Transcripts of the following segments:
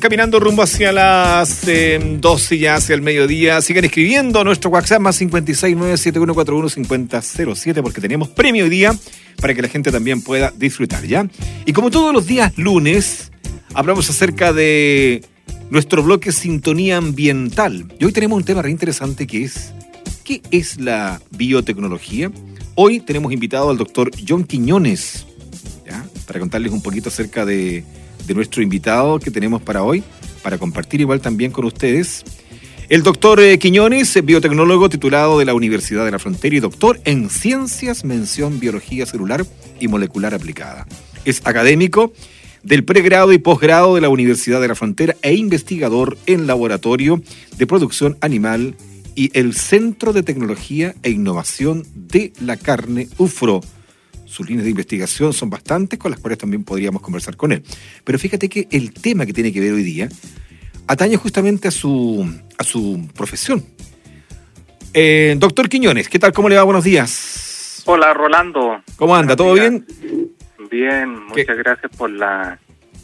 Caminando rumbo hacia las eh, 12 ya, hacia el mediodía. Sigan escribiendo nuestro WhatsApp más 56971415007 porque tenemos premio hoy día para que la gente también pueda disfrutar, ¿ya? Y como todos los días lunes, hablamos acerca de nuestro bloque Sintonía Ambiental. Y hoy tenemos un tema re interesante que es ¿qué es la biotecnología? Hoy tenemos invitado al doctor John Quiñones. Para contarles un poquito acerca de de nuestro invitado que tenemos para hoy, para compartir igual también con ustedes. El doctor eh, Quiñones, biotecnólogo titulado de la Universidad de la Frontera y doctor en Ciencias, mención Biología Celular y Molecular Aplicada. Es académico del pregrado y posgrado de la Universidad de la Frontera e investigador en laboratorio de producción animal y el Centro de Tecnología e Innovación de la Carne UFRO sus líneas de investigación son bastantes, con las cuales también podríamos conversar con él. Pero fíjate que el tema que tiene que ver hoy día atañe justamente a su, a su profesión. Eh, doctor Quiñones, ¿qué tal? ¿Cómo le va? Buenos días. Hola, Rolando. ¿Cómo anda? ¿Todo bien? Bien, muchas gracias por la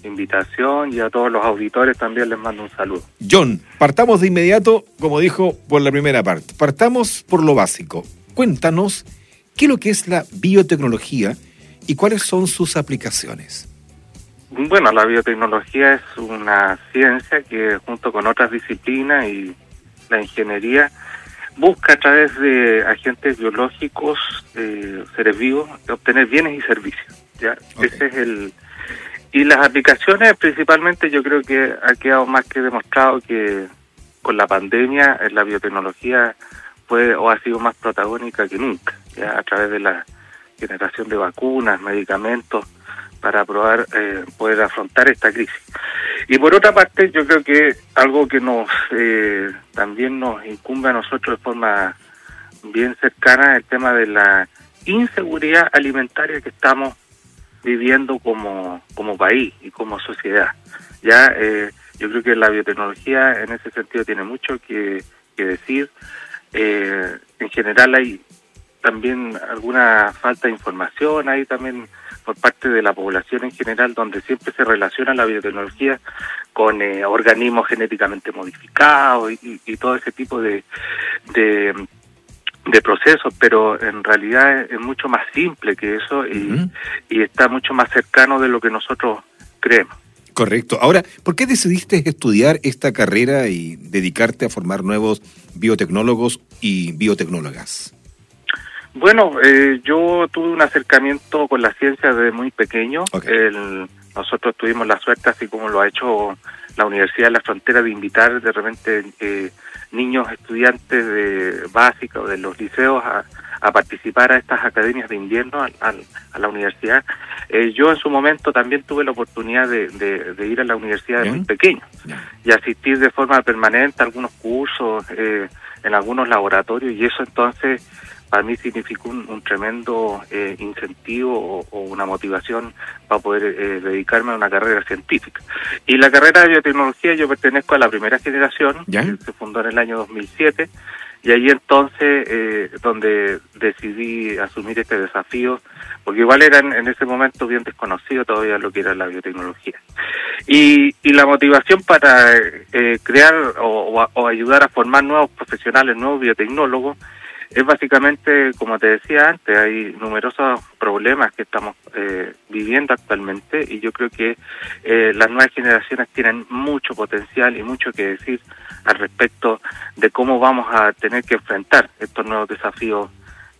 invitación y a todos los auditores también les mando un saludo. John, partamos de inmediato, como dijo, por la primera parte. Partamos por lo básico. Cuéntanos ¿Qué es lo que es la biotecnología y cuáles son sus aplicaciones? Bueno, la biotecnología es una ciencia que junto con otras disciplinas y la ingeniería busca a través de agentes biológicos, eh, seres vivos, obtener bienes y servicios. ¿ya? Ese es el y las aplicaciones principalmente yo creo que ha quedado más que demostrado que con la pandemia la biotecnología fue o ha sido más protagónica que nunca ya a través de la generación de vacunas, medicamentos, para probar eh, poder afrontar esta crisis. Y por otra parte, yo creo que algo que nos eh, también nos incumbe a nosotros de forma bien cercana el tema de la inseguridad alimentaria que estamos viviendo como, como país y como sociedad. Ya eh, yo creo que la biotecnología en ese sentido tiene mucho que, que decir. Eh, en general hay también alguna falta de información ahí también por parte de la población en general, donde siempre se relaciona la biotecnología con eh, organismos genéticamente modificados y, todo ese tipo de, de, procesos, pero en realidad es, mucho más simple que eso y, y está mucho más cercano de lo que nosotros creemos. Correcto. Ahora, ¿por qué decidiste estudiar esta carrera y dedicarte a formar nuevos biotecnólogos y biotecnólogas? Bueno, eh, yo tuve un acercamiento con la ciencia desde muy pequeño. nosotros tuvimos la suerte, así como lo ha hecho la Universidad de la Frontera, de invitar de repente eh, niños estudiantes de básica o de los liceos a, participar a estas academias de invierno a, la universidad. Eh, yo en su momento también tuve la oportunidad de, ir a la universidad de muy pequeño y asistir de forma permanente a algunos cursos en algunos laboratorios y eso entonces para mí significó un, tremendo eh, incentivo o, una motivación para poder eh, dedicarme a una carrera científica. Y la carrera de biotecnología yo pertenezco a la primera generación, que se fundó en el año 2007, y ahí entonces eh, donde decidí asumir este desafío, porque igual era en, ese momento bien desconocido todavía lo que era la biotecnología. Y, y la motivación para crear o, o ayudar a formar nuevos profesionales, nuevos biotecnólogos, es básicamente, como te decía antes, hay numerosos problemas que estamos eh, viviendo actualmente y yo creo que eh, las nuevas generaciones tienen mucho potencial y mucho que decir al respecto de cómo vamos a tener que enfrentar estos nuevos desafíos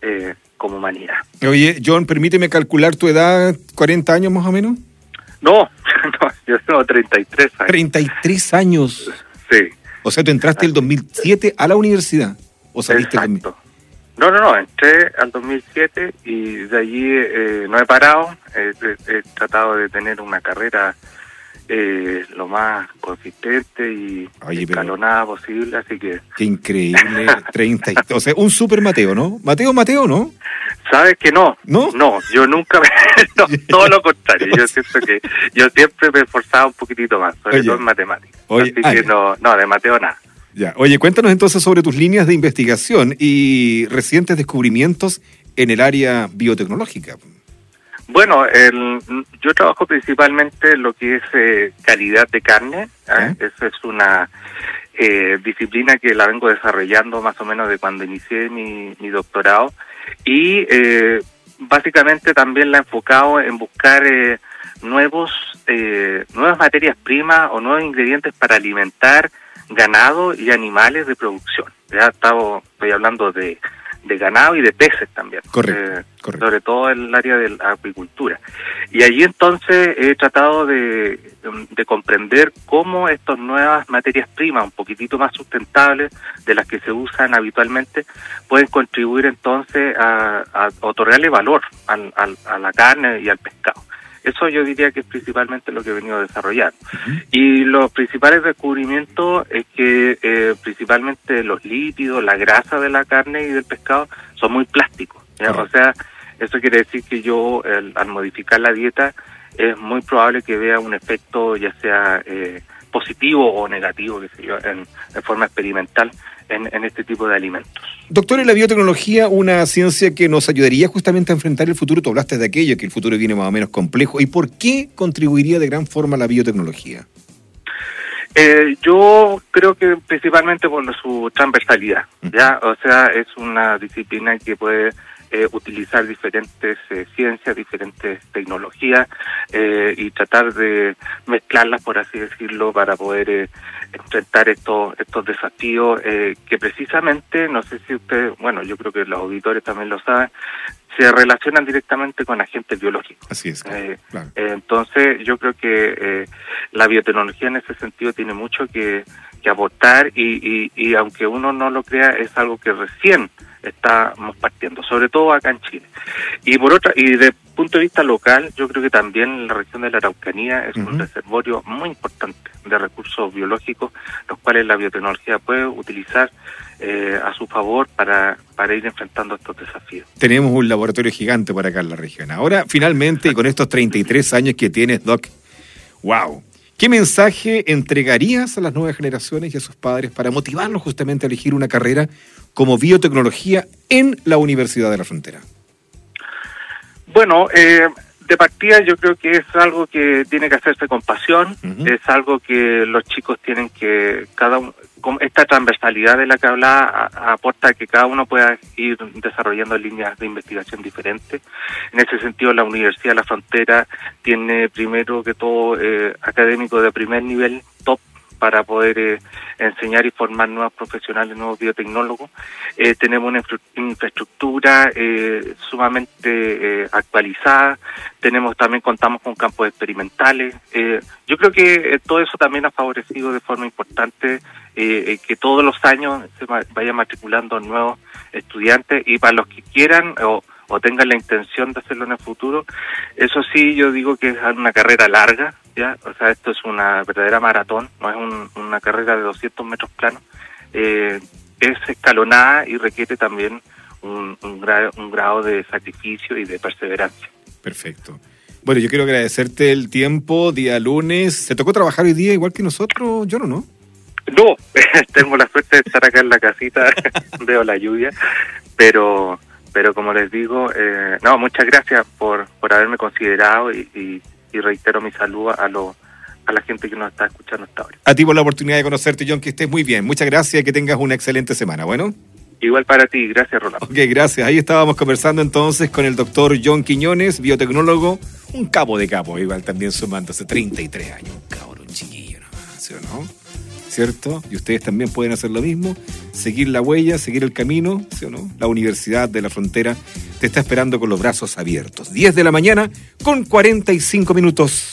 eh, como humanidad. Oye, John, permíteme calcular tu edad, 40 años más o menos. No, no yo tengo 33 años. 33 años. Sí. O sea, tú entraste el 2007 a la universidad. ¿O saliste Exacto. No, no, no, entré al 2007 y de allí eh, no he parado, he, tratado de tener una carrera eh, lo más consistente y escalonada posible, así que... Qué increíble, 30, o sea, un super Mateo, ¿no? Mateo, Mateo, ¿no? Sabes que no, no, no yo nunca me... todo lo contrario, yo siento que yo siempre me he esforzado un poquitito más, sobre todo en matemáticas, así que no, no, de Mateo nada. Ya. Oye, cuéntanos entonces sobre tus líneas de investigación y recientes descubrimientos en el área biotecnológica. Bueno, el, yo trabajo principalmente en lo que es eh, calidad de carne. ¿eh? Esa es una eh, disciplina que la vengo desarrollando más o menos de cuando inicié mi, mi doctorado. Y eh, básicamente también la he enfocado en buscar eh, nuevos, eh, nuevas materias primas o nuevos ingredientes para alimentar ganado y animales de producción. Ya estaba, estoy hablando de de ganado y de peces también. Correcto, eh, Sobre todo en el área de la acuicultura. Y allí entonces he tratado de, de comprender cómo estas nuevas materias primas, un poquitito más sustentables de las que se usan habitualmente, pueden contribuir entonces a, a otorgarle valor al, al, a la carne y al pescado. Eso yo diría que es principalmente lo que he venido desarrollando. Y los principales descubrimientos es que eh, principalmente los lípidos, la grasa de la carne y del pescado son muy plásticos. O sea, eso quiere decir que yo al modificar la dieta es muy probable que vea un efecto ya sea eh, positivo o negativo, que sé yo, en, en forma experimental en, este tipo de alimentos. Doctor, ¿en la biotecnología una ciencia que nos ayudaría justamente a enfrentar el futuro? Tú hablaste de aquello, que el futuro viene más o menos complejo. ¿Y por qué contribuiría de gran forma la biotecnología? Eh, yo creo que principalmente por su transversalidad, ¿ya? O sea, es una disciplina que puede eh, utilizar diferentes eh, ciencias, diferentes tecnologías eh, y tratar de mezclarlas, por así decirlo, para poder enfrentar estos estos desafíos que precisamente, no sé si usted, bueno, yo creo que los auditores también lo saben, se relacionan directamente con agentes biológicos. Así es. entonces, yo creo que la biotecnología en ese sentido tiene mucho que, que aportar y, y, y aunque uno no lo crea, es algo que recién estamos partiendo, sobre todo acá en Chile. Y por otra, y de punto de vista local, yo creo que también la región de la Araucanía es un reservorio muy importante de recursos biológicos, los cuales la biotecnología puede utilizar eh, a su favor para, para ir enfrentando estos desafíos. Tenemos un laboratorio gigante por acá en la región. Ahora, finalmente, con estos 33 años que tienes, Doc, wow, ¿Qué mensaje entregarías a las nuevas generaciones y a sus padres para motivarlos justamente a elegir una carrera como biotecnología en la Universidad de la Frontera? Bueno, eh, de partida yo creo que es algo que tiene que hacerse con pasión, es algo que los chicos tienen que, cada esta transversalidad de la que hablaba aporta que cada uno pueda ir desarrollando líneas de investigación diferentes. En ese sentido, la Universidad de la Frontera tiene primero que todo eh, académicos de primer nivel, top, para poder eh, enseñar y formar nuevos profesionales, nuevos biotecnólogos. Eh, tenemos una infraestructura eh, sumamente actualizada, tenemos también contamos con campos experimentales. yo creo que todo eso también ha favorecido de forma importante que todos los años se vayan matriculando nuevos estudiantes y para los que quieran o o tengan la intención de hacerlo en el futuro. Eso sí, yo digo que es una carrera larga, ¿ya? O sea, esto es una verdadera maratón, no es una carrera de 200 metros planos. Eh, es escalonada y requiere también un, un, grado, un grado de sacrificio y de perseverancia. Perfecto. Bueno, yo quiero agradecerte el tiempo, día lunes. ¿Te tocó trabajar hoy día igual que nosotros, yo no, no? No, tengo la suerte de estar acá en la casita, veo la lluvia, pero pero como les digo, eh, no, muchas gracias por, por haberme considerado y, y, reitero mi saludo a, lo, a la gente que nos está escuchando hasta ahora. A ti por la oportunidad de conocerte, John, que estés muy bien. Muchas gracias y que tengas una excelente semana. Bueno. Igual para ti, gracias Rolando. Ok, gracias. Ahí estábamos conversando entonces con el doctor John Quiñones, biotecnólogo, un cabo de capo, igual también sumándose 33 años, un cabrón chiquillo nomás, ¿sí o no? ¿Cierto? Y ustedes también pueden hacer lo mismo, seguir la huella, seguir el camino, ¿sí o no? La Universidad de la Frontera te está esperando con los brazos abiertos. 10 de la mañana con 45 minutos.